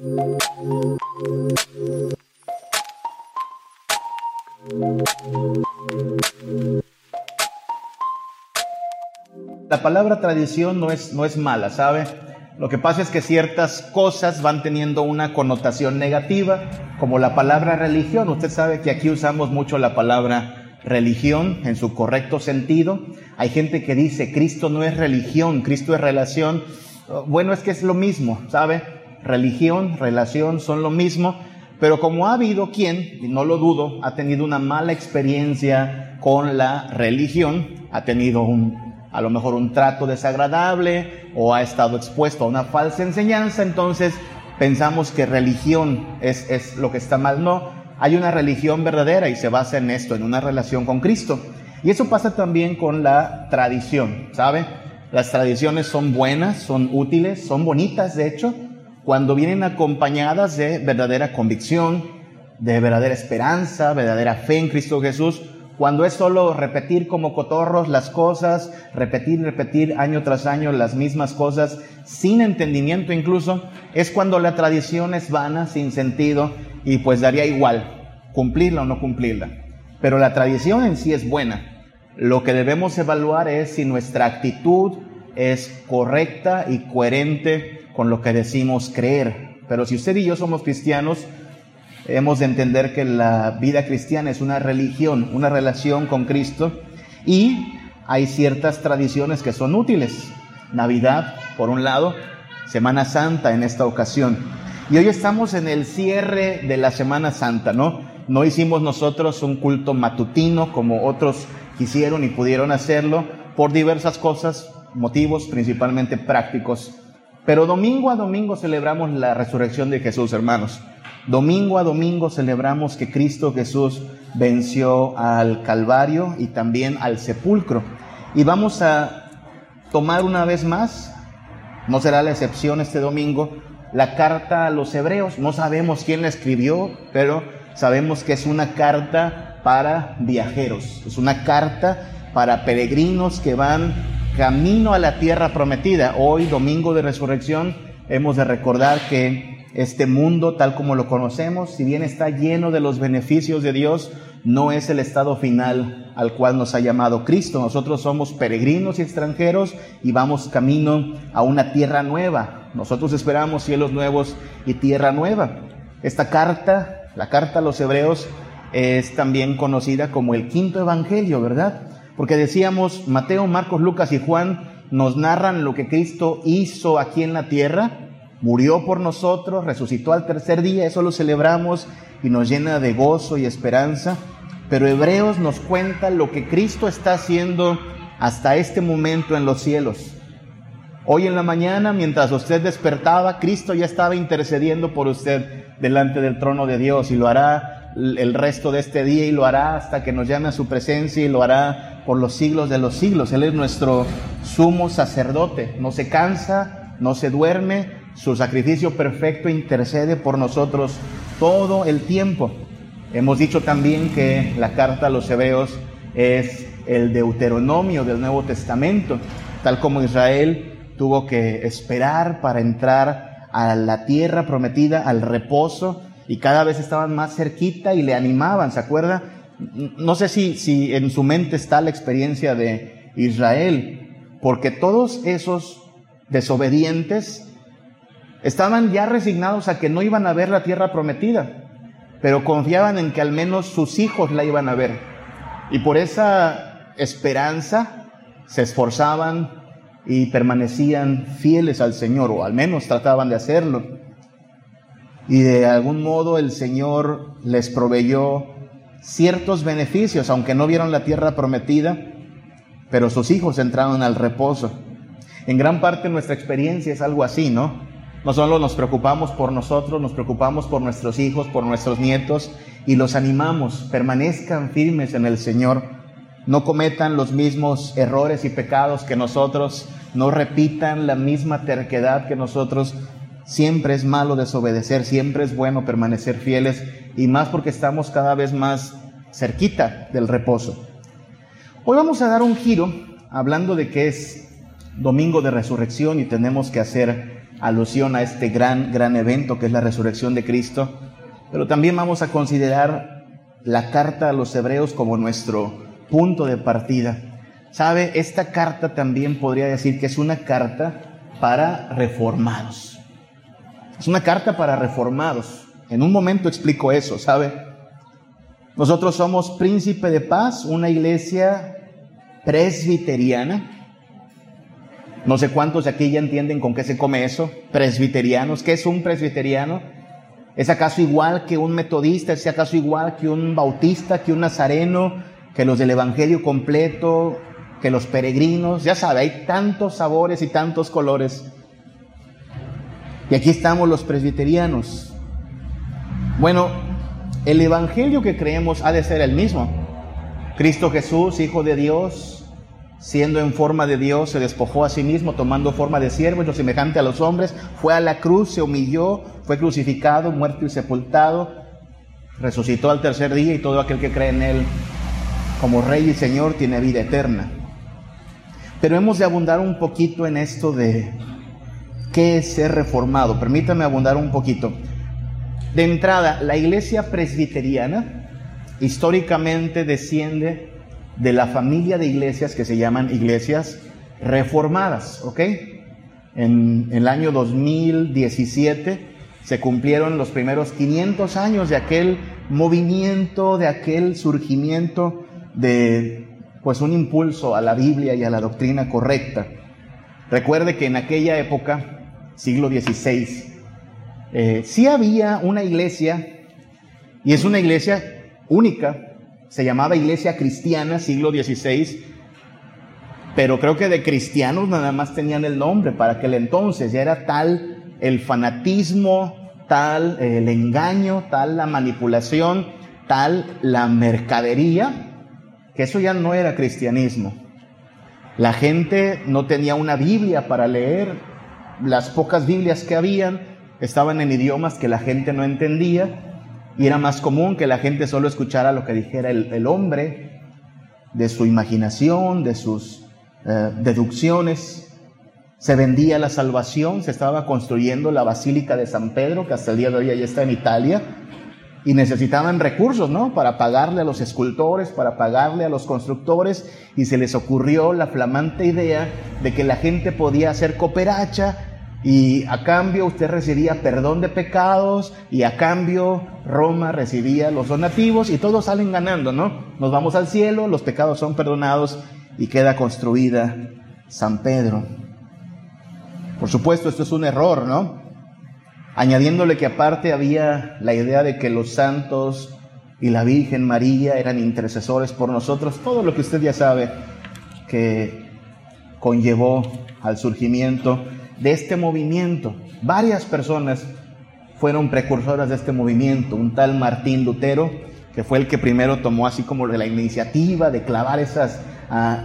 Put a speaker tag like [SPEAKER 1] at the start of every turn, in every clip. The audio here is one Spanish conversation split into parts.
[SPEAKER 1] La palabra tradición no es, no es mala, ¿sabe? Lo que pasa es que ciertas cosas van teniendo una connotación negativa, como la palabra religión. Usted sabe que aquí usamos mucho la palabra religión en su correcto sentido. Hay gente que dice, Cristo no es religión, Cristo es relación. Bueno, es que es lo mismo, ¿sabe? Religión, relación son lo mismo, pero como ha habido quien, y no lo dudo, ha tenido una mala experiencia con la religión, ha tenido a lo mejor un trato desagradable o ha estado expuesto a una falsa enseñanza, entonces pensamos que religión es, es lo que está mal. No, hay una religión verdadera y se basa en esto, en una relación con Cristo. Y eso pasa también con la tradición, ¿sabe? Las tradiciones son buenas, son útiles, son bonitas, de hecho, cuando vienen acompañadas de verdadera convicción, de verdadera esperanza, verdadera fe en Cristo Jesús, cuando es solo repetir como cotorros las cosas, repetir, repetir año tras año las mismas cosas, sin entendimiento incluso, es cuando la tradición es vana, sin sentido, y pues daría igual cumplirla o no cumplirla. Pero la tradición en sí es buena. Lo que debemos evaluar es si nuestra actitud es correcta y coherente con lo que decimos creer. Pero si usted y yo somos cristianos, hemos de entender que la vida cristiana es una religión, una relación con Cristo y hay ciertas tradiciones que son útiles. Navidad, por un lado, Semana Santa en esta ocasión. Y hoy estamos en el cierre de la Semana Santa, ¿no? No hicimos nosotros un culto matutino como otros quisieron y pudieron hacerlo por diversas cosas, motivos principalmente prácticos. Pero domingo a domingo celebramos la resurrección de Jesús, hermanos. Domingo a domingo celebramos que Cristo Jesús venció al Calvario y también al sepulcro. Y vamos a tomar una vez más, no será la excepción este domingo, la carta a los hebreos. No sabemos quién la escribió, pero sabemos que es una carta para viajeros, es una carta para peregrinos que van camino a la tierra prometida. Hoy, domingo de resurrección, hemos de recordar que este mundo tal como lo conocemos, si bien está lleno de los beneficios de Dios, no es el estado final al cual nos ha llamado Cristo. Nosotros somos peregrinos y extranjeros y vamos camino a una tierra nueva. Nosotros esperamos cielos nuevos y tierra nueva. Esta carta, la carta a los hebreos, es también conocida como el quinto evangelio, ¿verdad? Porque decíamos, Mateo, Marcos, Lucas y Juan nos narran lo que Cristo hizo aquí en la tierra, murió por nosotros, resucitó al tercer día, eso lo celebramos y nos llena de gozo y esperanza. Pero Hebreos nos cuenta lo que Cristo está haciendo hasta este momento en los cielos. Hoy en la mañana, mientras usted despertaba, Cristo ya estaba intercediendo por usted delante del trono de Dios y lo hará el resto de este día y lo hará hasta que nos llame a su presencia y lo hará por los siglos de los siglos. Él es nuestro sumo sacerdote, no se cansa, no se duerme, su sacrificio perfecto intercede por nosotros todo el tiempo. Hemos dicho también que la carta a los hebreos es el deuteronomio del Nuevo Testamento, tal como Israel tuvo que esperar para entrar a la tierra prometida, al reposo, y cada vez estaban más cerquita y le animaban, ¿se acuerda? No sé si, si en su mente está la experiencia de Israel, porque todos esos desobedientes Estaban ya resignados a que no iban a ver la tierra prometida, pero confiaban en que al menos sus hijos la iban a ver. Y por esa esperanza se esforzaban y permanecían fieles al Señor, o al menos trataban de hacerlo. Y de algún modo el Señor les proveyó ciertos beneficios, aunque no vieron la tierra prometida, pero sus hijos entraron al reposo. En gran parte nuestra experiencia es algo así, ¿no? No solo nos preocupamos por nosotros, nos preocupamos por nuestros hijos, por nuestros nietos y los animamos, permanezcan firmes en el Señor, no cometan los mismos errores y pecados que nosotros, no repitan la misma terquedad que nosotros. Siempre es malo desobedecer, siempre es bueno permanecer fieles y más porque estamos cada vez más cerquita del reposo. Hoy vamos a dar un giro hablando de que es domingo de resurrección y tenemos que hacer alusión a este gran, gran evento que es la resurrección de Cristo, pero también vamos a considerar la carta a los hebreos como nuestro punto de partida. ¿Sabe? Esta carta también podría decir que es una carta para reformados. Es una carta para reformados. En un momento explico eso, ¿sabe? Nosotros somos Príncipe de Paz, una iglesia presbiteriana. No sé cuántos de aquí ya entienden con qué se come eso. Presbiterianos. ¿Qué es un presbiteriano? ¿Es acaso igual que un metodista? ¿Es acaso igual que un bautista, que un nazareno, que los del Evangelio completo, que los peregrinos? Ya sabe, hay tantos sabores y tantos colores. Y aquí estamos los presbiterianos. Bueno, el Evangelio que creemos ha de ser el mismo. Cristo Jesús, Hijo de Dios, siendo en forma de Dios, se despojó a sí mismo, tomando forma de siervo, lo semejante a los hombres, fue a la cruz, se humilló, fue crucificado, muerto y sepultado, resucitó al tercer día y todo aquel que cree en Él como Rey y Señor tiene vida eterna. Pero hemos de abundar un poquito en esto de qué es ser reformado. Permítame abundar un poquito. De entrada, la iglesia presbiteriana históricamente desciende de la familia de iglesias que se llaman iglesias reformadas, ¿ok? En, el año 2017 se cumplieron los primeros 500 años de aquel movimiento, de aquel surgimiento de pues un impulso a la Biblia y a la doctrina correcta. Recuerde que en aquella época, siglo XVI, eh, sí había una iglesia, y es una iglesia única, se llamaba Iglesia Cristiana, siglo XVI, pero creo que de cristianos nada más tenían el nombre para aquel entonces, ya era tal el fanatismo, tal el engaño, tal la manipulación, tal la mercadería, que eso ya no era cristianismo. La gente no tenía una Biblia para leer, las pocas Biblias que habían estaban en idiomas que la gente no entendía, y era más común que la gente solo escuchara lo que dijera el, hombre, de su imaginación, de sus eh, deducciones. Se vendía la salvación, se estaba construyendo la Basílica de San Pedro, que hasta el día de hoy ya está en Italia, y necesitaban recursos, ¿no? Para pagarle a los escultores, para pagarle a los constructores, y se les ocurrió la flamante idea de que la gente podía hacer cooperacha y a cambio usted recibía perdón de pecados y a cambio Roma recibía los donativos y todos salen ganando, ¿no? Nos vamos al cielo, los pecados son perdonados y queda construida San Pedro. Por supuesto, esto es un error, ¿no? Añadiéndole que aparte había la idea de que los santos y la Virgen María eran intercesores por nosotros, todo lo que usted ya sabe que conllevó al surgimiento de este movimiento. Varias personas fueron precursoras de este movimiento. Un tal Martín Lutero, que fue el que primero tomó así como la iniciativa de clavar esas ah,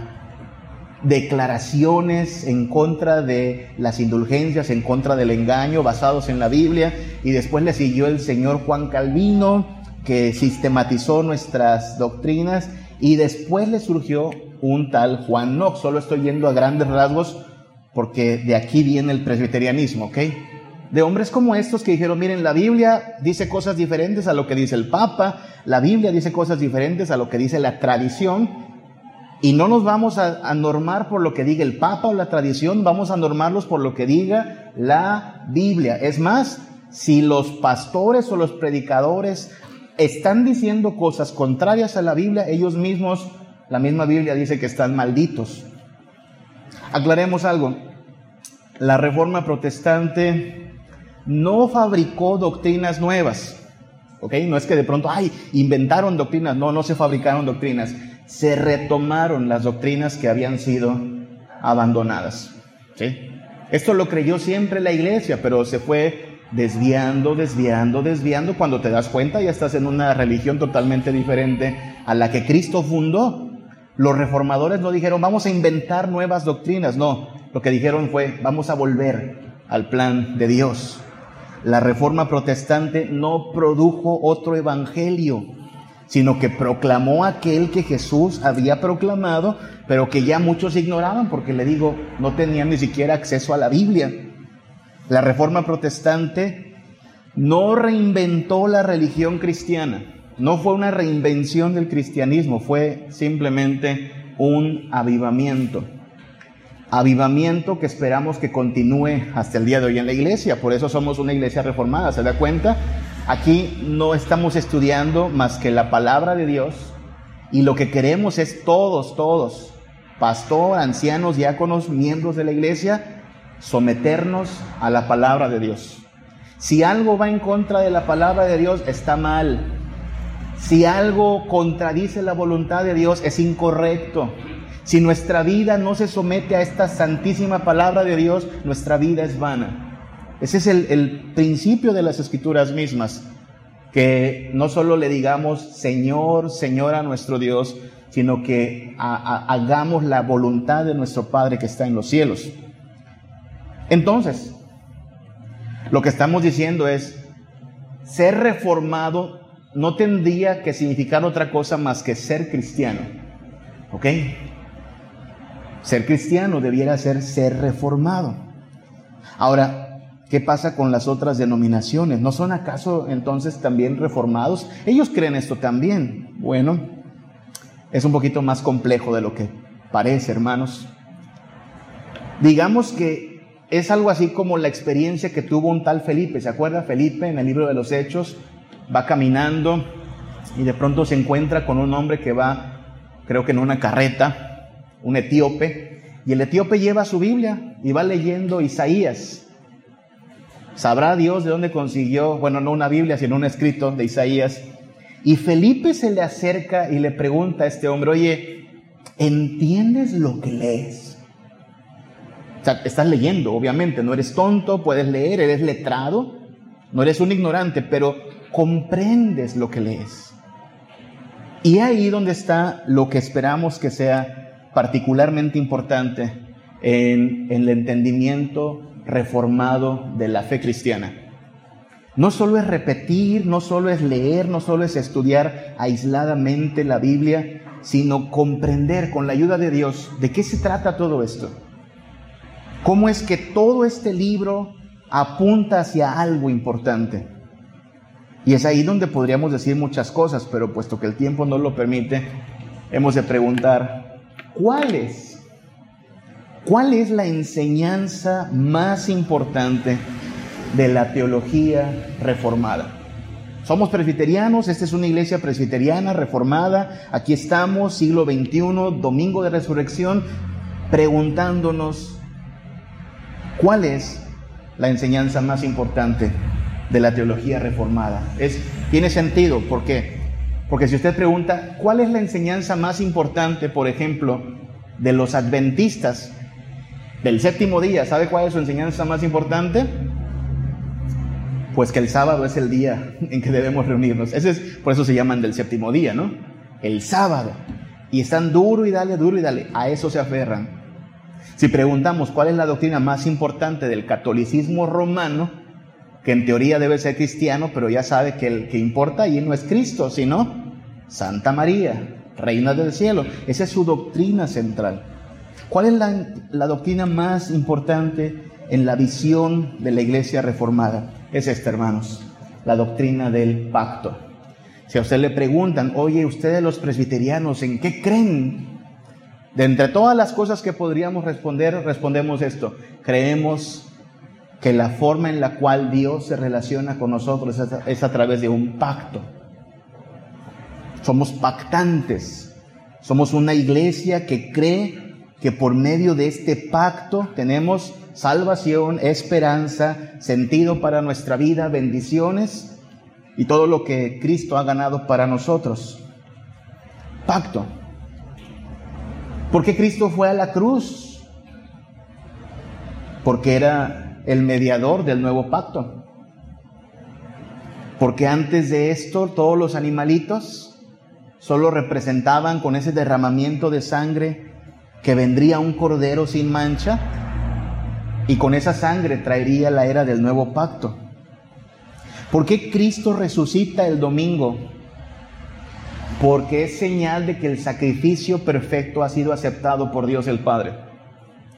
[SPEAKER 1] declaraciones en contra de las indulgencias, en contra del engaño, basados en la Biblia. Y después le siguió el señor Juan Calvino, que sistematizó nuestras doctrinas. Y después le surgió un tal Juan Knox. Solo estoy yendo a grandes rasgos porque de aquí viene el presbiterianismo, ¿ok? De hombres como estos que dijeron, miren, la Biblia dice cosas diferentes a lo que dice el Papa, la Biblia dice cosas diferentes a lo que dice la tradición, y no nos vamos a, a normar por lo que diga el Papa o la tradición, vamos a normarlos por lo que diga la Biblia. Es más, si los pastores o los predicadores están diciendo cosas contrarias a la Biblia, ellos mismos, la misma Biblia dice que están malditos. Aclaremos algo. La reforma protestante no fabricó doctrinas nuevas. ¿Ok? No es que de pronto, ay, inventaron doctrinas. No, no se fabricaron doctrinas. Se retomaron las doctrinas que habían sido abandonadas. Esto lo creyó siempre la iglesia, pero se fue desviando, desviando, desviando. Cuando te das cuenta, ya estás en una religión totalmente diferente a la que Cristo fundó. Los reformadores no dijeron, vamos a inventar nuevas doctrinas, no, lo que dijeron fue, vamos a volver al plan de Dios. La reforma protestante no produjo otro evangelio, sino que proclamó aquel que Jesús había proclamado, pero que ya muchos ignoraban, porque le digo, no tenían ni siquiera acceso a la Biblia. La reforma protestante no reinventó la religión cristiana, no fue una reinvención del cristianismo, fue simplemente un avivamiento. Avivamiento que esperamos que continúe hasta el día de hoy en la iglesia, por eso somos una iglesia reformada, ¿se da cuenta? Aquí no estamos estudiando más que la palabra de Dios y lo que queremos es todos, todos, pastor, ancianos, diáconos, miembros de la iglesia, someternos a la palabra de Dios. Si algo va en contra de la palabra de Dios, está mal. Si algo contradice la voluntad de Dios, es incorrecto. Si nuestra vida no se somete a esta santísima palabra de Dios, nuestra vida es vana. Ese es el, principio de las escrituras mismas, que no solo le digamos Señor, Señor a nuestro Dios, sino que hagamos la voluntad de nuestro Padre que está en los cielos. Entonces, lo que estamos diciendo es, ser reformado no tendría que significar otra cosa más que ser cristiano. ¿Ok? Ser cristiano debiera ser ser reformado. Ahora, ¿qué pasa con las otras denominaciones? ¿No son acaso entonces también reformados? Ellos creen esto también. Bueno, es un poquito más complejo de lo que parece, hermanos. Digamos que es algo así como la experiencia que tuvo un tal Felipe. ¿Se acuerda Felipe en el libro de los Hechos? Va caminando y de pronto se encuentra con un hombre que va, creo que en una carreta, un etíope, y el etíope lleva su Biblia y va leyendo Isaías. Sabrá Dios de dónde consiguió, bueno, no una Biblia, sino un escrito de Isaías. Y Felipe se le acerca y le pregunta a este hombre, oye, ¿entiendes lo que lees? estás leyendo, obviamente, no eres tonto, puedes leer, eres letrado, no eres un ignorante, pero comprendes lo que lees. Y ahí donde está lo que esperamos que sea particularmente importante en, en el entendimiento reformado de la fe cristiana. No solo es repetir, no solo es leer, no solo es estudiar aisladamente la Biblia, sino comprender con la ayuda de Dios de qué se trata todo esto cómo es que todo este libro apunta hacia algo importante. Y es ahí donde podríamos decir muchas cosas, pero puesto que el tiempo no lo permite, hemos de preguntar, ¿cuál es? ¿Cuál es la enseñanza más importante de la teología reformada? Somos presbiterianos, esta es una iglesia presbiteriana reformada, aquí estamos, siglo XXI, domingo de resurrección, preguntándonos ¿Cuál es la enseñanza más importante de la teología reformada? Es, tiene sentido, ¿por qué? Porque si usted pregunta, ¿cuál es la enseñanza más importante, por ejemplo, de los adventistas del séptimo día? ¿Sabe cuál es su enseñanza más importante? Pues que el sábado es el día en que debemos reunirnos. Ese es, por eso se llaman del séptimo día, ¿no? El sábado. Y están duro y dale, duro y dale. A eso se aferran. Si preguntamos cuál es la doctrina más importante del catolicismo romano, que en teoría debe ser cristiano, pero ya sabe que el que importa allí no es Cristo, sino Santa María, Reina del Cielo. Esa es su doctrina central. ¿Cuál es la, la doctrina más importante en la visión de la iglesia reformada? Es esta, hermanos, la doctrina del pacto. Si a usted le preguntan, oye, ustedes los presbiterianos, ¿en qué creen? De entre todas las cosas que podríamos responder, respondemos esto. Creemos que la forma en la cual Dios se relaciona con nosotros es a, través de un pacto. Somos pactantes. Somos una iglesia que cree que por medio de este pacto tenemos salvación, esperanza, sentido para nuestra vida, bendiciones y todo lo que Cristo ha ganado para nosotros. Pacto. ¿Por qué Cristo fue a la cruz? Porque era el mediador del nuevo pacto. Porque antes de esto todos los animalitos solo representaban con ese derramamiento de sangre que vendría un cordero sin mancha y con esa sangre traería la era del nuevo pacto. ¿Por qué Cristo resucita el domingo? porque es señal de que el sacrificio perfecto ha sido aceptado por Dios el Padre.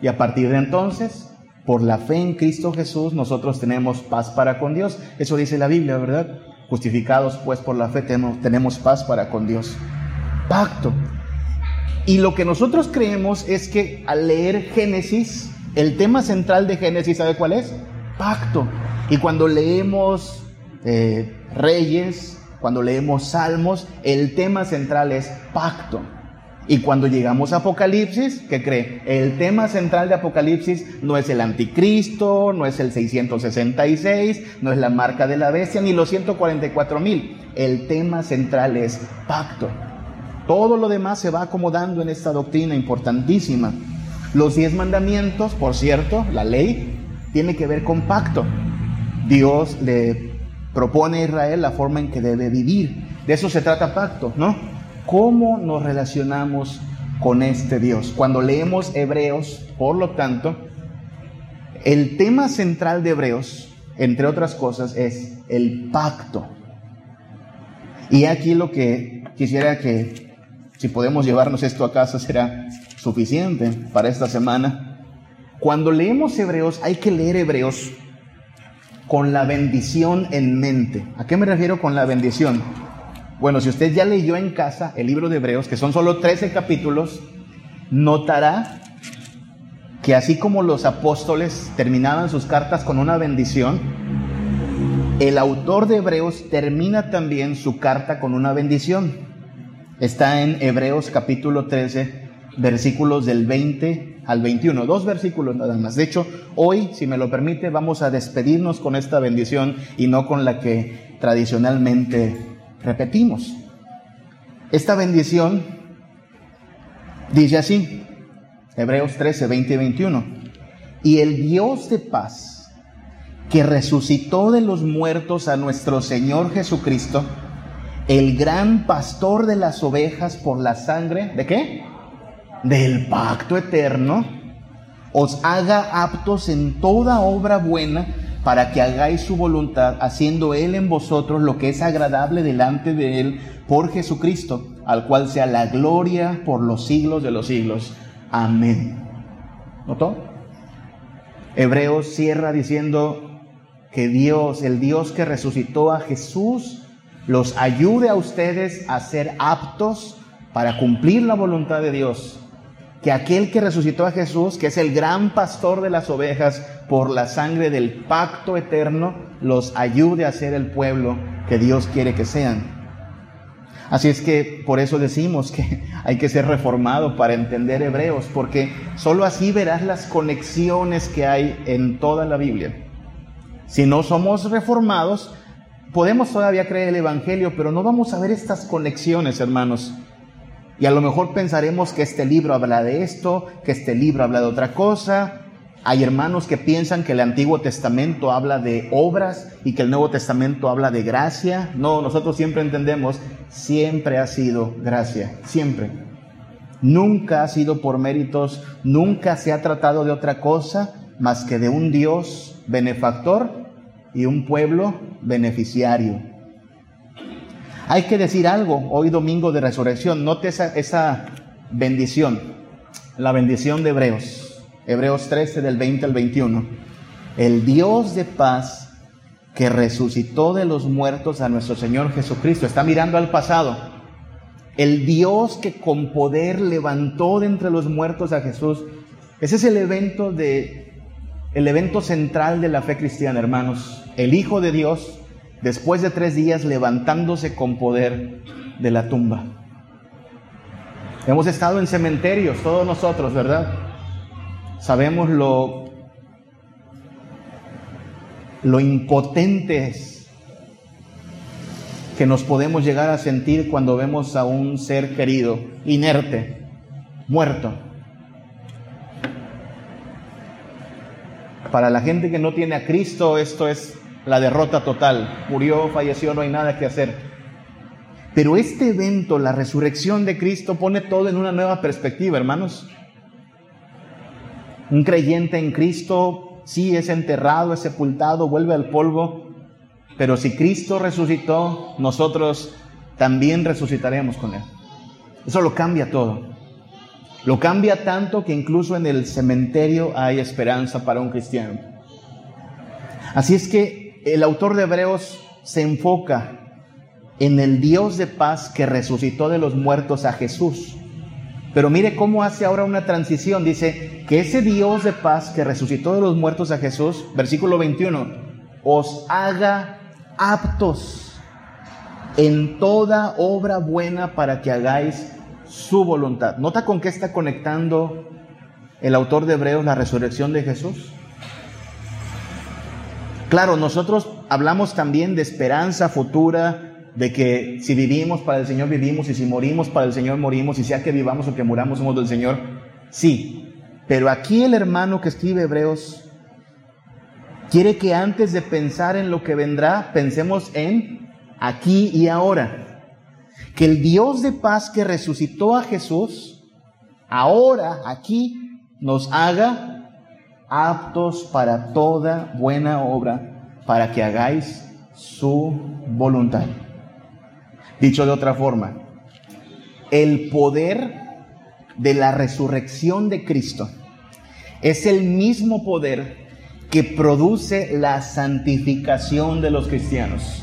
[SPEAKER 1] Y a partir de entonces, por la fe en Cristo Jesús nosotros tenemos paz para con Dios. Eso dice la Biblia, ¿verdad? Justificados pues por la fe tenemos, paz para con Dios. Pacto. Y lo que nosotros creemos es que al leer Génesis, el tema central de Génesis, ¿sabe cuál es? Pacto. Y cuando leemos eh, Reyes, cuando leemos Salmos, el tema central es pacto. Y cuando llegamos a Apocalipsis, ¿qué cree? El tema central de Apocalipsis no es el anticristo, no es el 666, no es la marca de la bestia, ni los 144 mil. El tema central es pacto. Todo lo demás se va acomodando en esta doctrina importantísima. Los diez mandamientos, por cierto, la ley, tiene que ver con pacto. Dios le propone a Israel la forma en que debe vivir. De eso se trata pacto, ¿no? ¿Cómo nos relacionamos con este Dios? Cuando leemos Hebreos, por lo tanto, el tema central de Hebreos, entre otras cosas, es el pacto. Y aquí lo que quisiera que si podemos llevarnos esto a casa será suficiente para esta semana. Cuando leemos Hebreos, hay que leer Hebreos con la bendición en mente. ¿A qué me refiero con la bendición? Bueno, si usted ya leyó en casa el libro de Hebreos, que son solo 13 capítulos, notará que así como los apóstoles terminaban sus cartas con una bendición, el autor de Hebreos termina también su carta con una bendición. Está en Hebreos capítulo 13, versículos del 20 al 21. Dos versículos nada más. De hecho, hoy, si me lo permite, vamos a despedirnos con esta bendición y no con la que tradicionalmente repetimos. Esta bendición dice así, Hebreos 13, 20 y 21. Y el Dios de paz, que resucitó de los muertos a nuestro Señor Jesucristo, el gran pastor de las ovejas por la sangre, ¿de qué? Del pacto eterno, os haga aptos en toda obra buena para que hagáis su voluntad, haciendo Él en vosotros lo que es agradable delante de Él por Jesucristo, al cual sea la gloria por los siglos de los siglos. Amén. ¿Notó? Hebreos cierra diciendo que Dios, el Dios que resucitó a Jesús, los ayude a ustedes a ser aptos para cumplir la voluntad de Dios. Que aquel que resucitó a Jesús, que es el gran pastor de las ovejas, por la sangre del pacto eterno, los ayude a ser el pueblo que Dios quiere que sean. Así es que por eso decimos que hay que ser reformado para entender hebreos, porque sólo así verás las conexiones que hay en toda la Biblia. Si no somos reformados, podemos todavía creer el Evangelio, pero no vamos a ver estas conexiones, hermanos. Y a lo mejor pensaremos que este libro habla de esto, que este libro habla de otra cosa. Hay hermanos que piensan que el Antiguo Testamento habla de obras y que el Nuevo Testamento habla de gracia. No, nosotros siempre entendemos, siempre ha sido gracia, siempre. Nunca ha sido por méritos, nunca se ha tratado de otra cosa más que de un Dios benefactor y un pueblo beneficiario. Hay que decir algo hoy domingo de resurrección. Note esa, esa bendición, la bendición de Hebreos, Hebreos 13 del 20 al 21. El Dios de paz que resucitó de los muertos a nuestro Señor Jesucristo. Está mirando al pasado. El Dios que con poder levantó de entre los muertos a Jesús. Ese es el evento de el evento central de la fe cristiana, hermanos. El Hijo de Dios, después de tres días, levantándose con poder de la tumba. Hemos estado en cementerios, todos nosotros, ¿verdad? Sabemos lo, lo impotentes que nos podemos llegar a sentir cuando vemos a un ser querido, inerte, muerto. Para la gente que no tiene a Cristo, esto es la derrota total. Murió, falleció, no hay nada que hacer. Pero este evento, la resurrección de Cristo, pone todo en una nueva perspectiva, hermanos. Un creyente en Cristo sí es enterrado, es sepultado, vuelve al polvo, pero si Cristo resucitó, nosotros también resucitaremos con Él. Eso lo cambia todo. Lo cambia tanto que incluso en el cementerio hay esperanza para un cristiano. Así es que el autor de Hebreos se enfoca en el Dios de paz que resucitó de los muertos a Jesús. Pero mire cómo hace ahora una transición. Dice que ese Dios de paz que resucitó de los muertos a Jesús, versículo 21, os haga aptos en toda obra buena para que hagáis su voluntad. ¿Nota con qué está conectando el autor de Hebreos la resurrección de Jesús? Claro, nosotros hablamos también de esperanza futura, de que si vivimos para el Señor vivimos y si morimos para el Señor morimos y sea que vivamos o que muramos somos del Señor. Sí, pero aquí el hermano que escribe Hebreos quiere que antes de pensar en lo que vendrá, pensemos en aquí y ahora. Que el Dios de paz que resucitó a Jesús, ahora, aquí, nos haga aptos para toda buena obra, para que hagáis su voluntad. Dicho de otra forma, el poder de la resurrección de Cristo es el mismo poder que produce la santificación de los cristianos.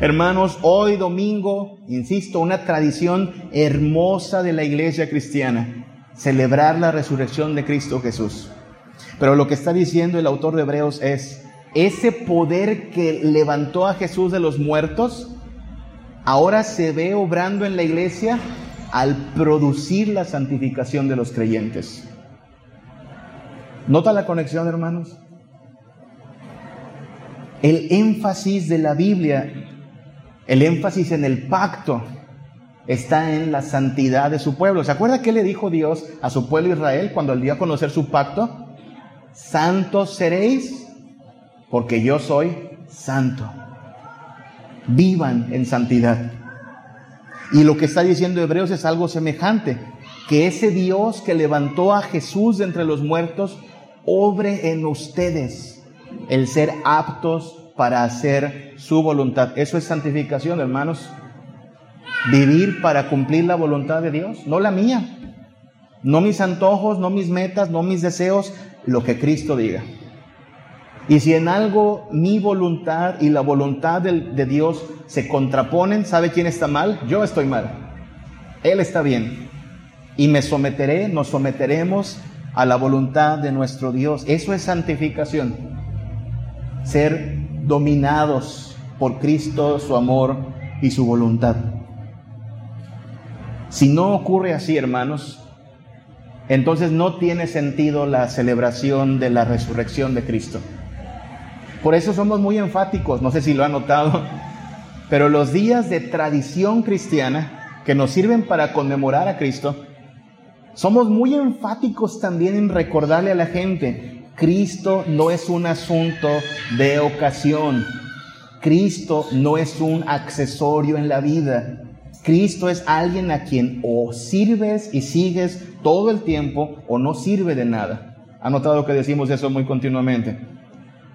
[SPEAKER 1] Hermanos, hoy domingo, insisto, una tradición hermosa de la iglesia cristiana, celebrar la resurrección de Cristo Jesús. Pero lo que está diciendo el autor de Hebreos es, ese poder que levantó a Jesús de los muertos, ahora se ve obrando en la iglesia al producir la santificación de los creyentes. ¿Nota la conexión, hermanos? El énfasis de la Biblia, el énfasis en el pacto, está en la santidad de su pueblo. ¿Se acuerda qué le dijo Dios a su pueblo Israel cuando el dio a conocer su pacto? Santos seréis porque yo soy santo vivan en santidad. Y lo que está diciendo Hebreos es algo semejante, que ese Dios que levantó a Jesús de entre los muertos, obre en ustedes el ser aptos para hacer su voluntad. Eso es santificación, hermanos. Vivir para cumplir la voluntad de Dios, no la mía. No mis antojos, no mis metas, no mis deseos, lo que Cristo diga. Y si en algo mi voluntad y la voluntad de, Dios se contraponen, ¿sabe quién está mal? Yo estoy mal. Él está bien. Y me someteré, nos someteremos a la voluntad de nuestro Dios. Eso es santificación. Ser dominados por Cristo, su amor y su voluntad. Si no ocurre así, hermanos, entonces no tiene sentido la celebración de la resurrección de Cristo. Por eso somos muy enfáticos, no sé si lo han notado, pero los días de tradición cristiana que nos sirven para conmemorar a Cristo, somos muy enfáticos también en recordarle a la gente, Cristo no es un asunto de ocasión, Cristo no es un accesorio en la vida, Cristo es alguien a quien o sirves y sigues todo el tiempo o no sirve de nada. ¿Ha notado que decimos eso muy continuamente?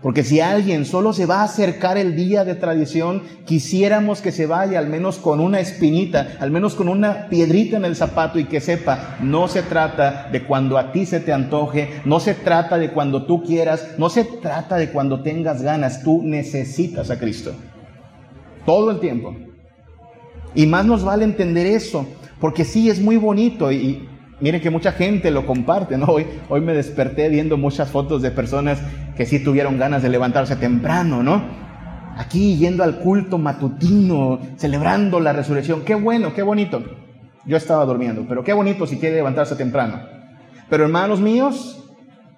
[SPEAKER 1] Porque si alguien solo se va a acercar el día de tradición, quisiéramos que se vaya al menos con una espinita, al menos con una piedrita en el zapato y que sepa, no se trata de cuando a ti se te antoje, no se trata de cuando tú quieras, no se trata de cuando tengas ganas, tú necesitas a Cristo. Todo el tiempo. Y más nos vale entender eso, porque sí es muy bonito y, Miren que mucha gente lo comparte, ¿no? Hoy, hoy me desperté viendo muchas fotos de personas que sí tuvieron ganas de levantarse temprano, ¿no? Aquí yendo al culto matutino, celebrando la resurrección. Qué bueno, qué bonito. Yo estaba durmiendo, pero qué bonito si quiere levantarse temprano. Pero hermanos míos,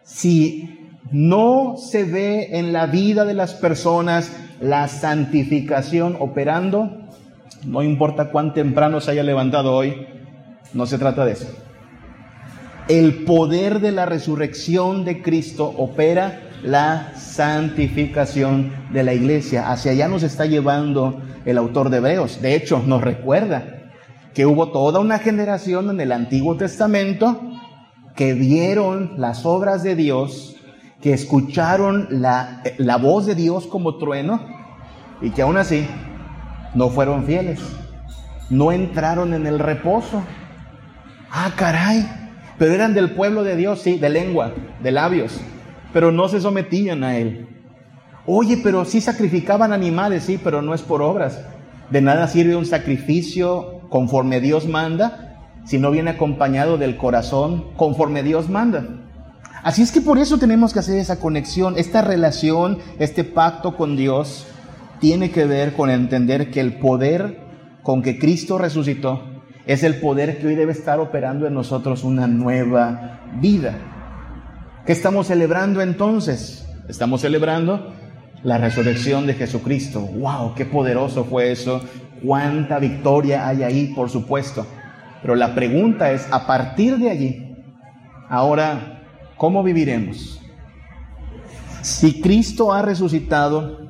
[SPEAKER 1] si no se ve en la vida de las personas la santificación operando, no importa cuán temprano se haya levantado hoy, no se trata de eso el poder de la resurrección de Cristo opera la santificación de la iglesia. Hacia allá nos está llevando el autor de Hebreos. De hecho, nos recuerda que hubo toda una generación en el Antiguo Testamento que vieron las obras de Dios, que escucharon la, la voz de Dios como trueno y que aún así no fueron fieles, no entraron en el reposo Ah, caray. Pero eran del pueblo de Dios, sí, de lengua, de labios. Pero no se sometían a Él. Oye, pero sí sacrificaban animales, sí, pero no es por obras. De nada sirve un sacrificio conforme Dios manda si no viene acompañado del corazón conforme Dios manda. Así es que por eso tenemos que hacer esa conexión, esta relación, este pacto con Dios tiene que ver con entender que el poder con que Cristo resucitó es el poder que hoy debe estar operando en nosotros una nueva vida. ¿Qué estamos celebrando entonces? Estamos celebrando la resurrección de Jesucristo. ¡Wow! ¡Qué poderoso fue eso! ¿Cuánta victoria hay ahí, por supuesto? Pero la pregunta es, a partir de allí, ahora, ¿cómo viviremos? Si Cristo ha resucitado,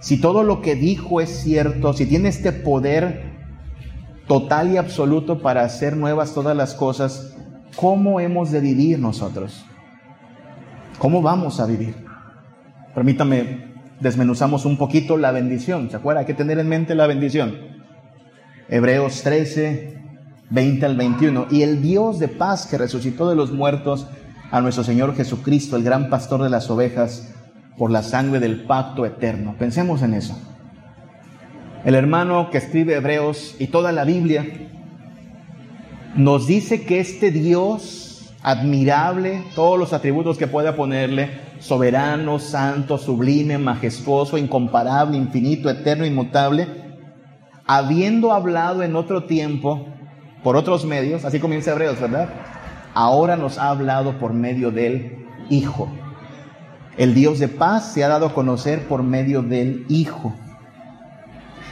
[SPEAKER 1] si todo lo que dijo es cierto, si tiene este poder total y absoluto para hacer nuevas todas las cosas, ¿cómo hemos de vivir nosotros? ¿Cómo vamos a vivir? Permítame, desmenuzamos un poquito la bendición. ¿Se acuerda? Hay que tener en mente la bendición. Hebreos 13, 20 al 21. Y el Dios de paz que resucitó de los muertos a nuestro Señor Jesucristo, el gran pastor de las ovejas, por la sangre del pacto eterno. Pensemos en eso. El hermano que escribe Hebreos y toda la Biblia nos dice que este Dios admirable, todos los atributos que pueda ponerle, soberano, santo, sublime, majestuoso, incomparable, infinito, eterno, inmutable, habiendo hablado en otro tiempo por otros medios, así comienza Hebreos, ¿verdad? Ahora nos ha hablado por medio del Hijo. El Dios de paz se ha dado a conocer por medio del Hijo.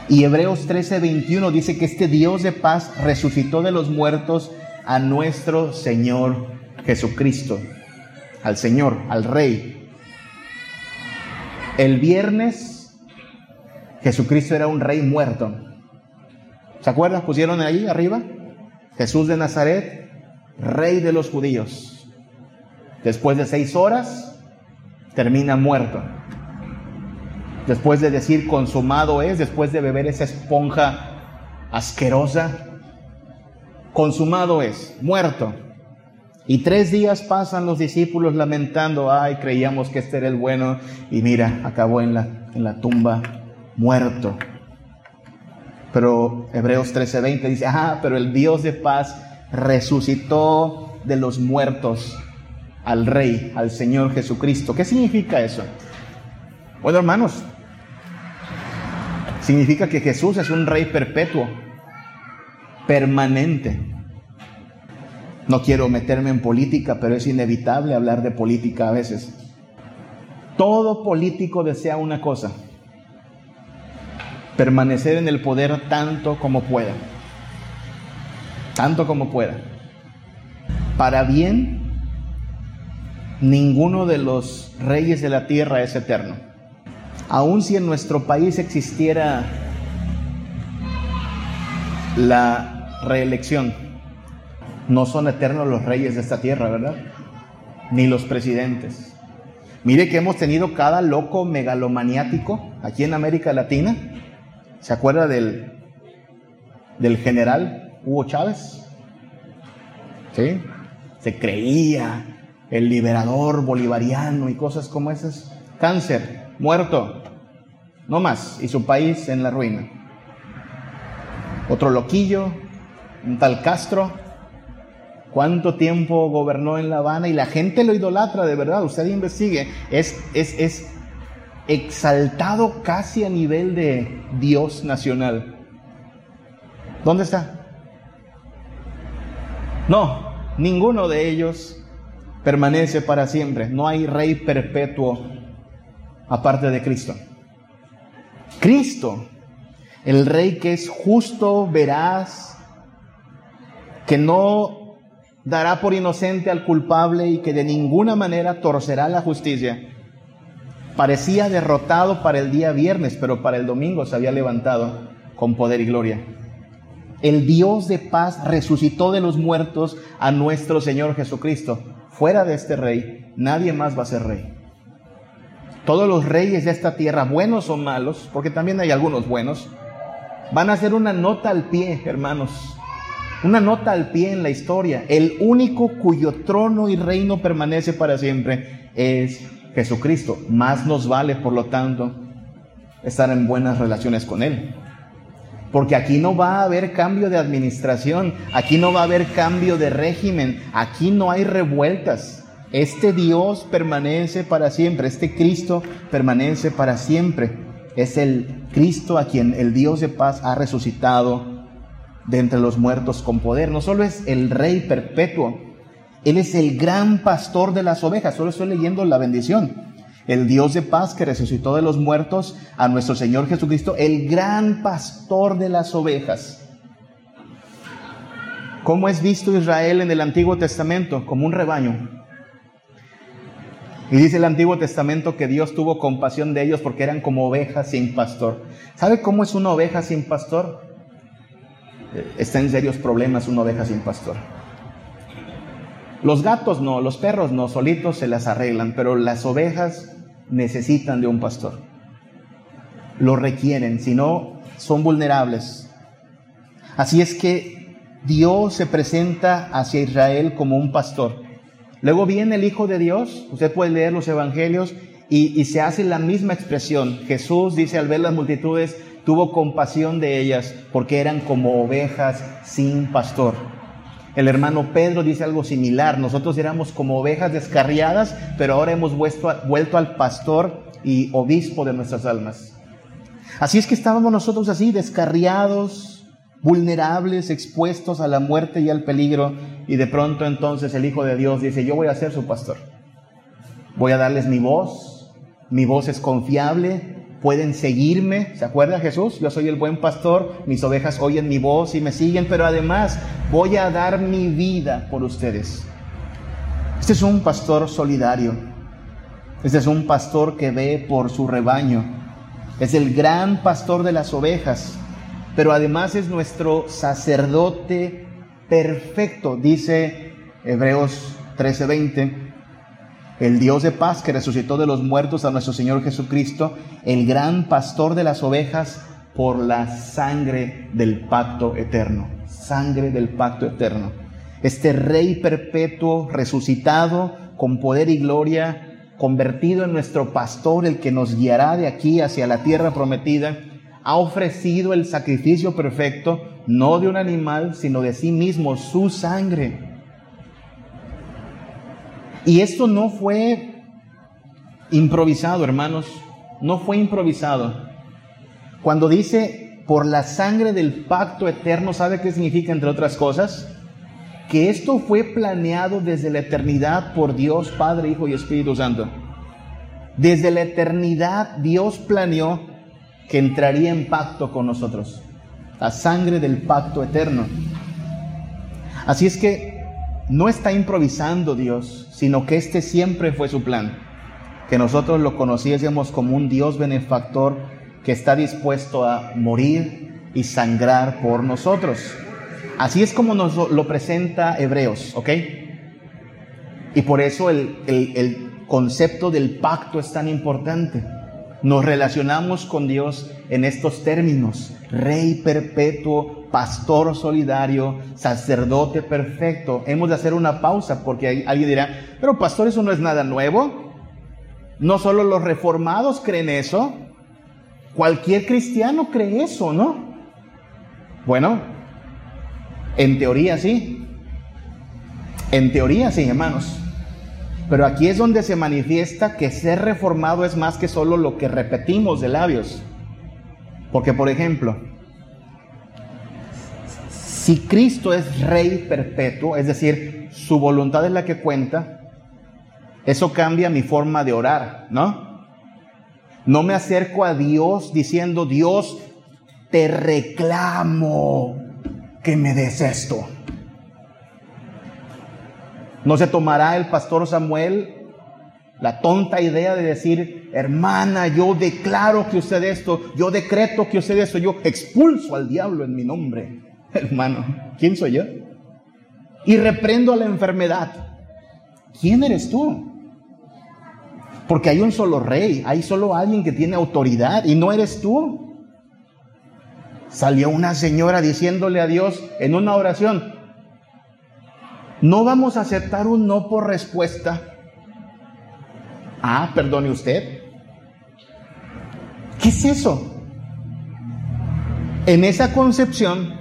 [SPEAKER 1] Y Hebreos 13:21 dice que este Dios de paz resucitó de los muertos a nuestro Señor Jesucristo, al Señor, al Rey. El viernes Jesucristo era un rey muerto. ¿Se acuerdan? Pusieron ahí arriba. Jesús de Nazaret, rey de los judíos. Después de seis horas, termina muerto. Después de decir consumado es, después de beber esa esponja asquerosa, consumado es, muerto. Y tres días pasan los discípulos lamentando, ay, creíamos que este era el bueno, y mira, acabó en la, en la tumba, muerto. Pero Hebreos 13:20 dice, ah, pero el Dios de paz resucitó de los muertos al Rey, al Señor Jesucristo. ¿Qué significa eso? Bueno, hermanos, significa que Jesús es un Rey perpetuo, permanente. No quiero meterme en política, pero es inevitable hablar de política a veces. Todo político desea una cosa, permanecer en el poder tanto como pueda. Tanto como pueda. Para bien, ninguno de los reyes de la tierra es eterno. Aun si en nuestro país existiera la reelección, no son eternos los reyes de esta tierra, ¿verdad? Ni los presidentes. Mire que hemos tenido cada loco megalomaniático aquí en América Latina ¿Se acuerda del, del general Hugo Chávez? ¿Sí? Se creía el liberador bolivariano y cosas como esas. Cáncer, muerto, no más, y su país en la ruina. Otro loquillo, un tal Castro, cuánto tiempo gobernó en La Habana y la gente lo idolatra de verdad, usted investigue, es, es, es exaltado casi a nivel de Dios nacional. ¿Dónde está? No, ninguno de ellos permanece para siempre. No hay rey perpetuo aparte de Cristo. Cristo, el rey que es justo, veraz, que no dará por inocente al culpable y que de ninguna manera torcerá la justicia Parecía derrotado para el día viernes, pero para el domingo se había levantado con poder y gloria. El Dios de paz resucitó de los muertos a nuestro Señor Jesucristo. Fuera de este rey, nadie más va a ser rey. Todos los reyes de esta tierra, buenos o malos, porque también hay algunos buenos, van a hacer una nota al pie, hermanos. Una nota al pie en la historia. El único cuyo trono y reino permanece para siempre es Jesucristo. Más nos vale, por lo tanto, estar en buenas relaciones con Él. Porque aquí no va a haber cambio de administración, aquí no va a haber cambio de régimen, aquí no hay revueltas. Este Dios permanece para siempre, este Cristo permanece para siempre. Es el Cristo a quien el Dios de paz ha resucitado de entre los muertos con poder. No solo es el Rey perpetuo, Él es el gran pastor de las ovejas. Solo estoy leyendo la bendición. El Dios de paz que resucitó de los muertos a nuestro Señor Jesucristo, el gran pastor de las ovejas. ¿Cómo es visto Israel en el Antiguo Testamento? Como un rebaño. Y dice el Antiguo Testamento que Dios tuvo compasión de ellos porque eran como ovejas sin pastor. ¿Sabe cómo es una oveja sin pastor? está en serios problemas una oveja sin pastor. Los gatos no, los perros no, solitos se las arreglan, pero las ovejas necesitan de un pastor. Lo requieren, si no, son vulnerables. Así es que Dios se presenta hacia Israel como un pastor. Luego viene el Hijo de Dios, usted puede leer los evangelios y, y se hace la misma expresión. Jesús dice al ver las multitudes, tuvo compasión de ellas porque eran como ovejas sin pastor. El hermano Pedro dice algo similar, nosotros éramos como ovejas descarriadas, pero ahora hemos vuelto, al pastor y obispo de nuestras almas. Así es que estábamos nosotros así, descarriados, vulnerables, expuestos a la muerte y al peligro, y de pronto entonces el Hijo de Dios dice, yo voy a ser su pastor. Voy a darles mi voz, mi voz es confiable, pueden seguirme. ¿Se acuerda Jesús? Yo soy el buen pastor, mis ovejas oyen mi voz y me siguen, pero además voy a dar mi vida por ustedes. Este es un pastor solidario. Este es un pastor que ve por su rebaño. Es el gran pastor de las ovejas, pero además es nuestro sacerdote perfecto, dice Hebreos 13:20 el Dios de paz que resucitó de los muertos a nuestro Señor Jesucristo, el gran pastor de las ovejas, por la sangre del pacto eterno. Sangre del pacto eterno. Este Rey perpetuo, resucitado, con poder y gloria, convertido en nuestro pastor, el que nos guiará de aquí hacia la tierra prometida, ha ofrecido el sacrificio perfecto, no de un animal, sino de sí mismo, su sangre y esto no fue improvisado, hermanos, no fue improvisado. Cuando dice por la sangre del pacto eterno, ¿sabe qué significa entre otras cosas? Que esto fue planeado desde la eternidad por Dios, Padre, Hijo y Espíritu Santo. Desde la eternidad Dios planeó que entraría en pacto con nosotros. La sangre del pacto eterno. Así es que no está improvisando Dios, sino que este siempre fue su plan, que nosotros lo conociésemos como un Dios benefactor que está dispuesto a morir y sangrar por nosotros. Así es como nos lo presenta Hebreos, ¿ok? Y por eso el, el concepto del pacto es tan importante. Nos relacionamos con Dios en estos términos, Rey perpetuo, pastor solidario, sacerdote perfecto. Hemos de hacer una pausa porque alguien dirá, pero pastor, eso no es nada nuevo. No solo los reformados creen eso, cualquier cristiano cree eso, ¿no? Bueno, en teoría sí. En teoría sí, hermanos. Pero aquí es donde se manifiesta que ser reformado es más que solo lo que repetimos de labios. Porque, por ejemplo, si Cristo es rey perpetuo, es decir, su voluntad es la que cuenta, eso cambia mi forma de orar, ¿no? No me acerco a Dios diciendo, Dios, te reclamo que me des esto. No se tomará el pastor Samuel la tonta idea de decir, hermana, yo declaro que usted esto, yo decreto que usted esto, yo expulso al diablo en mi nombre. Hermano, ¿quién soy yo? Y reprendo a la enfermedad. ¿Quién eres tú? Porque hay un solo rey, hay solo alguien que tiene autoridad y no eres tú. Salió una señora diciéndole a Dios en una oración, no vamos a aceptar un no por respuesta. Ah, perdone usted. ¿Qué es eso? En esa concepción,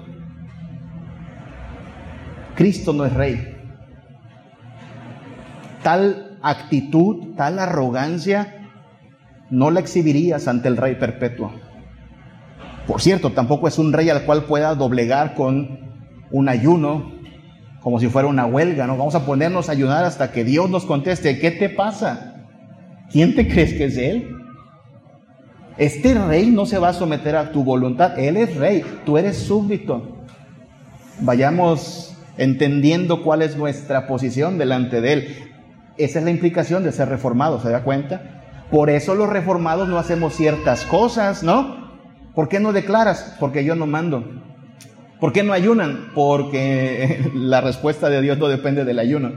[SPEAKER 1] Cristo no es rey. Tal actitud, tal arrogancia, no la exhibirías ante el rey perpetuo. Por cierto, tampoco es un rey al cual pueda doblegar con un ayuno, como si fuera una huelga, ¿no? Vamos a ponernos a ayunar hasta que Dios nos conteste, ¿qué te pasa? ¿Quién te crees que es Él? Este rey no se va a someter a tu voluntad, Él es rey, tú eres súbdito. Vayamos entendiendo cuál es nuestra posición delante de Él. Esa es la implicación de ser reformado, ¿se da cuenta? Por eso los reformados no hacemos ciertas cosas, ¿no? ¿Por qué no declaras? Porque yo no mando. ¿Por qué no ayunan? Porque la respuesta de Dios no depende del ayuno.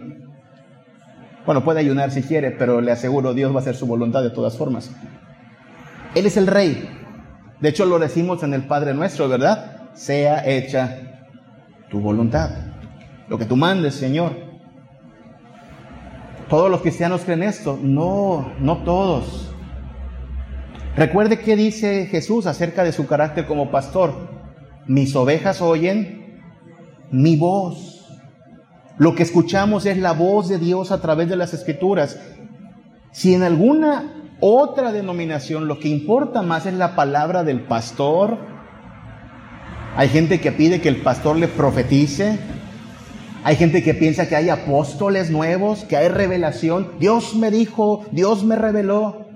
[SPEAKER 1] Bueno, puede ayunar si quiere, pero le aseguro, Dios va a hacer su voluntad de todas formas. Él es el rey. De hecho, lo decimos en el Padre nuestro, ¿verdad? Sea hecha tu voluntad. Lo que tú mandes, Señor. ¿Todos los cristianos creen esto? No, no todos. Recuerde qué dice Jesús acerca de su carácter como pastor. Mis ovejas oyen mi voz. Lo que escuchamos es la voz de Dios a través de las escrituras. Si en alguna otra denominación, lo que importa más es la palabra del pastor. Hay gente que pide que el pastor le profetice. Hay gente que piensa que hay apóstoles nuevos, que hay revelación. Dios me dijo, Dios me reveló.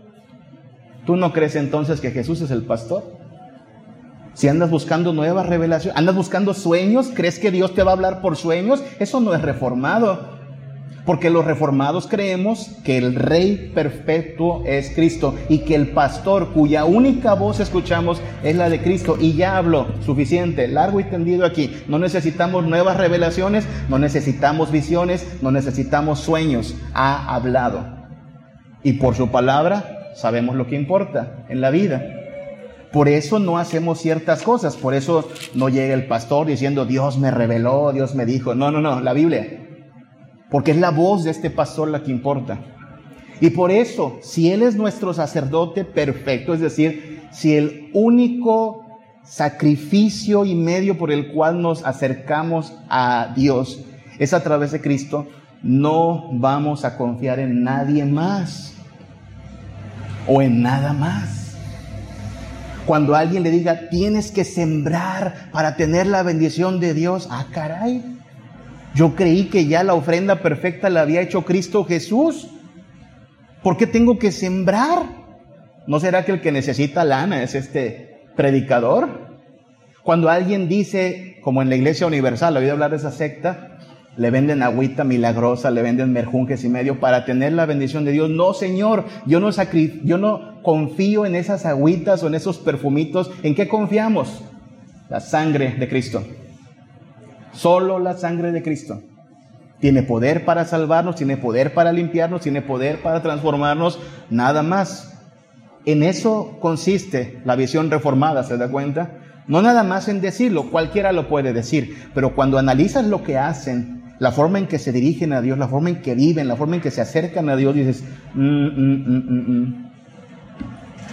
[SPEAKER 1] ¿Tú no crees entonces que Jesús es el pastor? Si andas buscando nuevas revelaciones, andas buscando sueños, ¿crees que Dios te va a hablar por sueños? Eso no es reformado. Porque los reformados creemos que el Rey perfecto es Cristo y que el pastor cuya única voz escuchamos es la de Cristo. Y ya hablo suficiente, largo y tendido aquí. No necesitamos nuevas revelaciones, no necesitamos visiones, no necesitamos sueños. Ha hablado. Y por su palabra sabemos lo que importa en la vida. Por eso no hacemos ciertas cosas, por eso no llega el pastor diciendo Dios me reveló, Dios me dijo. No, no, no, la Biblia porque es la voz de este pastor la que importa. Y por eso, si Él es nuestro sacerdote perfecto, es decir, si el único sacrificio y medio por el cual nos acercamos a Dios es a través de Cristo, no vamos a confiar en nadie más o en nada más. Cuando alguien le diga, tienes que sembrar para tener la bendición de Dios, ah, caray, yo creí que ya la ofrenda perfecta la había hecho Cristo Jesús. ¿Por qué tengo que sembrar? ¿No será que el que necesita lana es este predicador? Cuando alguien dice, como en la iglesia universal, oído hablar de esa secta, le venden agüita milagrosa, le venden merjunjes y medio para tener la bendición de Dios. No, Señor, yo no, yo no confío en esas agüitas o en esos perfumitos. ¿En qué confiamos? La sangre de Cristo. Solo la sangre de Cristo. Tiene poder para salvarnos, tiene poder para limpiarnos, tiene poder para transformarnos, nada más. En eso consiste la visión reformada, ¿se da cuenta? No nada más en decirlo, cualquiera lo puede decir, pero cuando analizas lo que hacen, la forma en que se dirigen a Dios, la forma en que viven, la forma en que se acercan a Dios, dices, mm, mm, mm,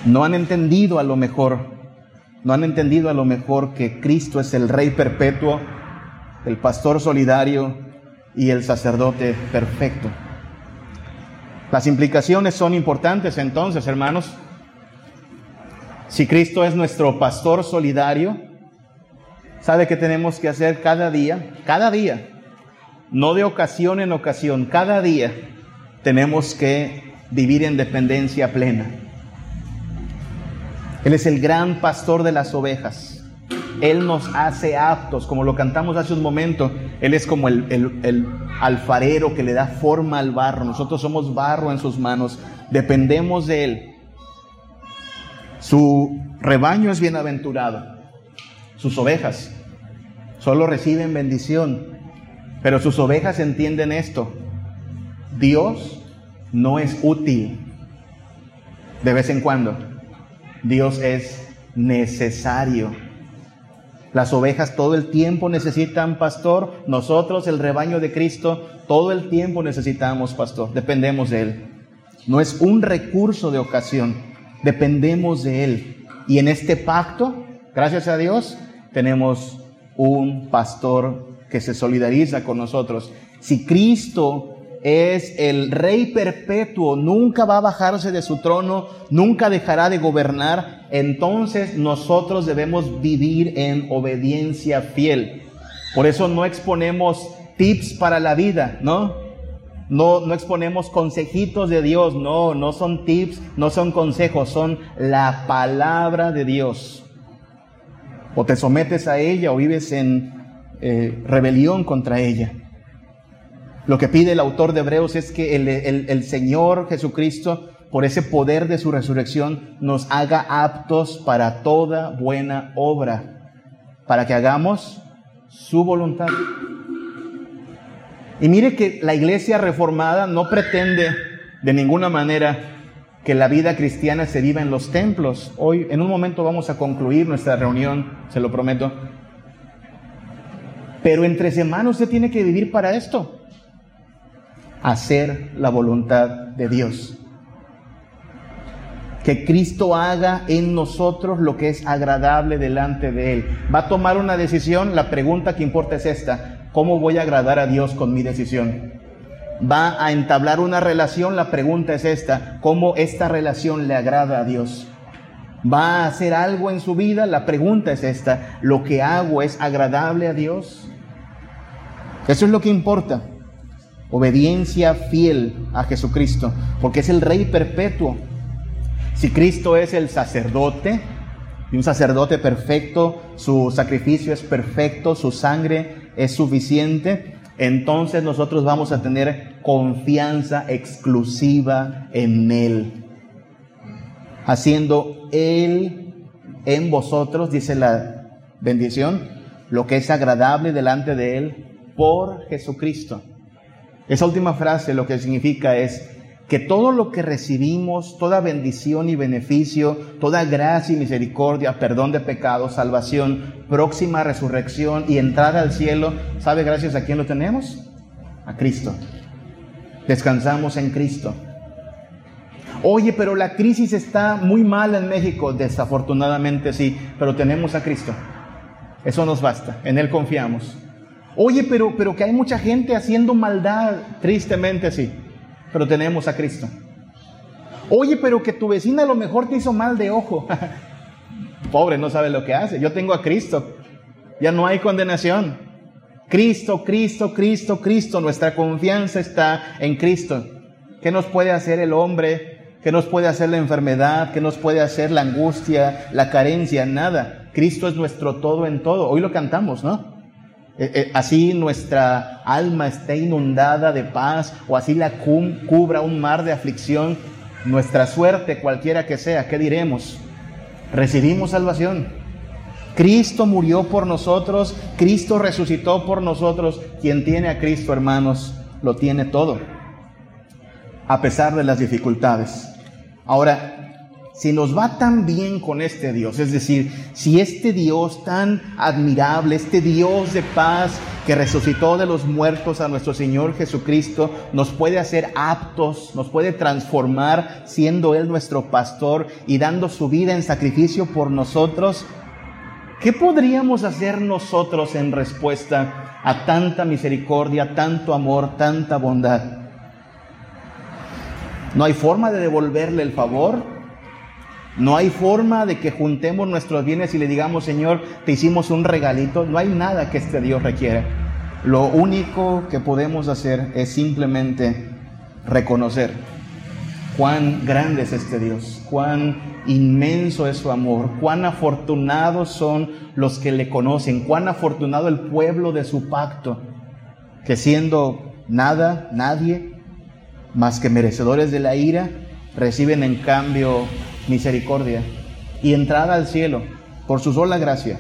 [SPEAKER 1] no han entendido a lo mejor, no han entendido a lo mejor que Cristo es el Rey perpetuo el pastor solidario y el sacerdote perfecto. Las implicaciones son importantes entonces, hermanos. Si Cristo es nuestro pastor solidario, ¿sabe qué tenemos que hacer cada día? Cada día, no de ocasión en ocasión, cada día tenemos que vivir en dependencia plena. Él es el gran pastor de las ovejas. Él nos hace aptos, como lo cantamos hace un momento. Él es como el, alfarero que le da forma al barro. Nosotros somos barro en sus manos. Dependemos de Él. Su rebaño es bienaventurado. Sus ovejas solo reciben bendición. Pero sus ovejas entienden esto. Dios no es útil de vez en cuando. Dios es necesario Las ovejas todo el tiempo necesitan pastor. Nosotros, el rebaño de Cristo, todo el tiempo necesitamos pastor. Dependemos de Él. No es un recurso de ocasión. Dependemos de Él. Y en este pacto, gracias a Dios, tenemos un pastor que se solidariza con nosotros. Si Cristo es el rey perpetuo, nunca va a bajarse de su trono, nunca dejará de gobernar, entonces nosotros debemos vivir en obediencia fiel. Por eso no exponemos tips para la vida, ¿no? No, no exponemos consejitos de Dios, no, no son tips, no son consejos, son la palabra de Dios. O te sometes a ella o vives en eh, rebelión contra ella. Lo que pide el autor de Hebreos es que el, Señor Jesucristo, por ese poder de su resurrección, nos haga aptos para toda buena obra, para que hagamos su voluntad. Y mire que la iglesia reformada no pretende de ninguna manera que la vida cristiana se viva en los templos. Hoy, en un momento, vamos a concluir nuestra reunión, se lo prometo. Pero entre semanas usted tiene que vivir para esto hacer la voluntad de Dios. Que Cristo haga en nosotros lo que es agradable delante de Él. Va a tomar una decisión, la pregunta que importa es esta, ¿cómo voy a agradar a Dios con mi decisión? Va a entablar una relación, la pregunta es esta, ¿cómo esta relación le agrada a Dios? Va a hacer algo en su vida, la pregunta es esta, ¿lo que hago es agradable a Dios? Eso es lo que importa obediencia fiel a Jesucristo, porque es el Rey perpetuo. Si Cristo es el sacerdote, y un sacerdote perfecto, su sacrificio es perfecto, su sangre es suficiente, entonces nosotros vamos a tener confianza exclusiva en Él. Haciendo Él en vosotros, dice la bendición, lo que es agradable delante de Él por Jesucristo. Esa última frase lo que significa es que todo lo que recibimos, toda bendición y beneficio, toda gracia y misericordia, perdón de pecados, salvación, próxima resurrección y entrada al cielo, ¿sabe gracias a quién lo tenemos? A Cristo. Descansamos en Cristo. Oye, pero la crisis está muy mal en México. Desafortunadamente sí, pero tenemos a Cristo. Eso nos basta. En Él confiamos. Oye, pero, pero que hay mucha gente haciendo maldad, tristemente sí, pero tenemos a Cristo. Oye, pero que tu vecina a lo mejor te hizo mal de ojo. Pobre, no sabe lo que hace. Yo tengo a Cristo. Ya no hay condenación. Cristo, Cristo, Cristo, Cristo. Nuestra confianza está en Cristo. ¿Qué nos puede hacer el hombre? ¿Qué nos puede hacer la enfermedad? ¿Qué nos puede hacer la angustia, la carencia? Nada. Cristo es nuestro todo en todo. Hoy lo cantamos, ¿no? Eh, eh, así nuestra alma esté inundada de paz o así la cubra un mar de aflicción, nuestra suerte, cualquiera que sea, ¿qué diremos? Recibimos salvación. Cristo murió por nosotros, Cristo resucitó por nosotros. Quien tiene a Cristo, hermanos, lo tiene todo, a pesar de las dificultades. Ahora, si nos va tan bien con este Dios, es decir, si este Dios tan admirable, este Dios de paz que resucitó de los muertos a nuestro Señor Jesucristo, nos puede hacer aptos, nos puede transformar siendo Él nuestro pastor y dando su vida en sacrificio por nosotros, ¿qué podríamos hacer nosotros en respuesta a tanta misericordia, tanto amor, tanta bondad? ¿No hay forma de devolverle el favor? No hay forma de que juntemos nuestros bienes y le digamos, Señor, te hicimos un regalito. No hay nada que este Dios requiere. Lo único que podemos hacer es simplemente reconocer cuán grande es este Dios, cuán inmenso es su amor, cuán afortunados son los que le conocen, cuán afortunado el pueblo de su pacto, que siendo nada, nadie, más que merecedores de la ira, reciben en cambio misericordia y entrada al cielo por su sola gracia.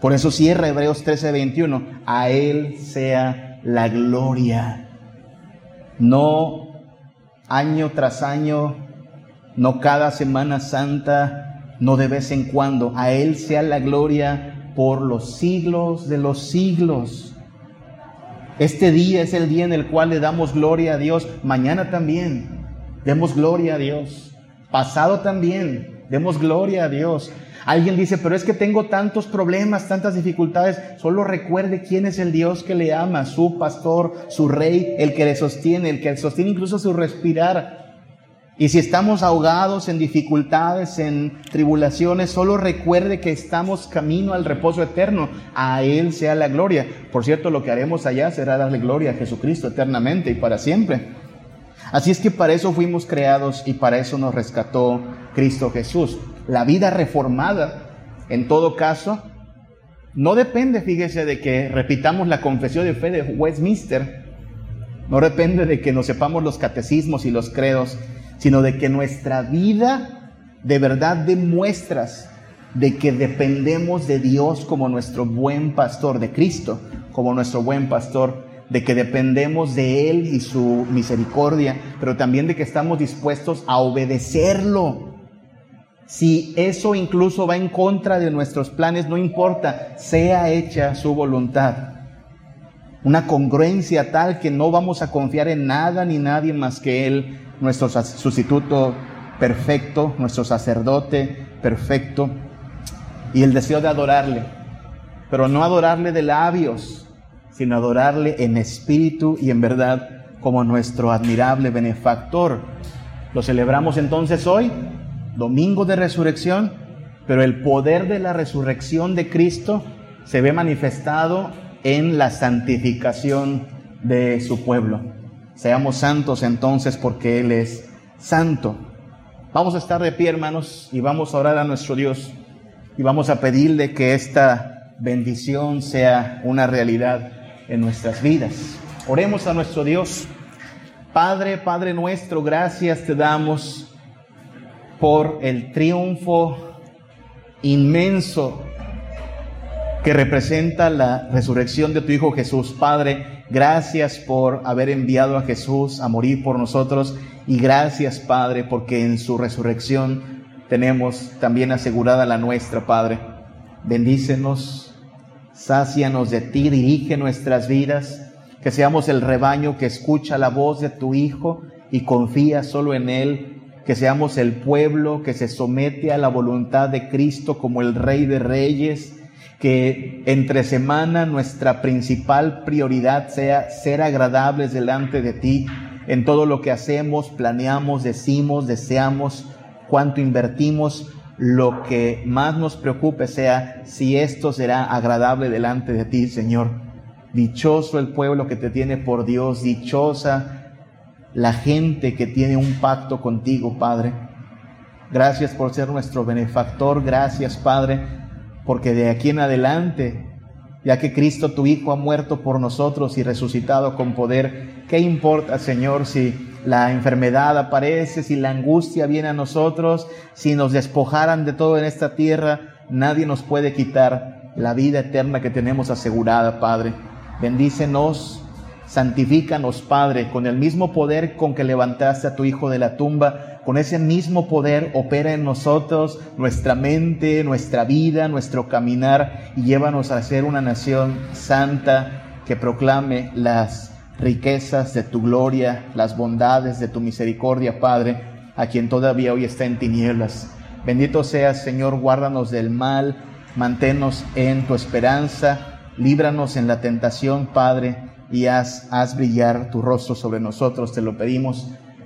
[SPEAKER 1] Por eso cierra Hebreos 13:21, a Él sea la gloria. No año tras año, no cada Semana Santa, no de vez en cuando, a Él sea la gloria por los siglos de los siglos. Este día es el día en el cual le damos gloria a Dios. Mañana también demos gloria a Dios. Pasado también demos gloria a Dios. Alguien dice, pero es que tengo tantos problemas, tantas dificultades. Solo recuerde quién es el Dios que le ama, su pastor, su rey, el que le sostiene, el que sostiene incluso su respirar. Y si estamos ahogados en dificultades, en tribulaciones, solo recuerde que estamos camino al reposo eterno. A Él sea la gloria. Por cierto, lo que haremos allá será darle gloria a Jesucristo eternamente y para siempre. Así es que para eso fuimos creados y para eso nos rescató Cristo Jesús. La vida reformada, en todo caso, no depende, fíjese, de que repitamos la confesión de fe de Westminster. No depende de que nos sepamos los catecismos y los credos sino de que nuestra vida de verdad demuestras de que dependemos de Dios como nuestro buen pastor, de Cristo como nuestro buen pastor, de que dependemos de Él y su misericordia, pero también de que estamos dispuestos a obedecerlo. Si eso incluso va en contra de nuestros planes, no importa, sea hecha su voluntad. Una congruencia tal que no vamos a confiar en nada ni nadie más que Él nuestro sustituto perfecto, nuestro sacerdote perfecto, y el deseo de adorarle, pero no adorarle de labios, sino adorarle en espíritu y en verdad como nuestro admirable benefactor. Lo celebramos entonces hoy, domingo de resurrección, pero el poder de la resurrección de Cristo se ve manifestado en la santificación de su pueblo. Seamos santos entonces porque Él es santo. Vamos a estar de pie, hermanos, y vamos a orar a nuestro Dios y vamos a pedirle que esta bendición sea una realidad en nuestras vidas. Oremos a nuestro Dios. Padre, Padre nuestro, gracias te damos por el triunfo inmenso que representa la resurrección de tu Hijo Jesús. Padre, Gracias por haber enviado a Jesús a morir por nosotros y gracias, Padre, porque en su resurrección tenemos también asegurada la nuestra, Padre. Bendícenos, sácianos de ti, dirige nuestras vidas, que seamos el rebaño que escucha la voz de tu Hijo y confía solo en Él, que seamos el pueblo que se somete a la voluntad de Cristo como el Rey de Reyes, que entre semana nuestra principal prioridad sea ser agradables delante de ti. En todo lo que hacemos, planeamos, decimos, deseamos, cuánto invertimos, lo que más nos preocupe sea si esto será agradable delante de ti, Señor. Dichoso el pueblo que te tiene por Dios, dichosa la gente que tiene un pacto contigo, Padre. Gracias por ser nuestro benefactor, gracias, Padre, porque de aquí en adelante, ya que Cristo tu Hijo ha muerto por nosotros y resucitado con poder, ¿qué importa, Señor, si la enfermedad aparece, si la angustia viene a nosotros, si nos despojaran de todo en esta tierra? Nadie nos puede quitar la vida eterna que tenemos asegurada, Padre. Bendícenos, santifícanos, Padre, con el mismo poder con que levantaste a tu Hijo de la tumba con ese mismo poder opera en nosotros nuestra mente, nuestra vida, nuestro caminar y llévanos a ser una nación santa que proclame las riquezas de tu gloria, las bondades de tu misericordia, Padre, a quien todavía hoy está en tinieblas. Bendito seas, Señor, guárdanos del mal, manténnos en tu esperanza, líbranos en la tentación, Padre, y haz, haz brillar tu rostro sobre nosotros, te lo pedimos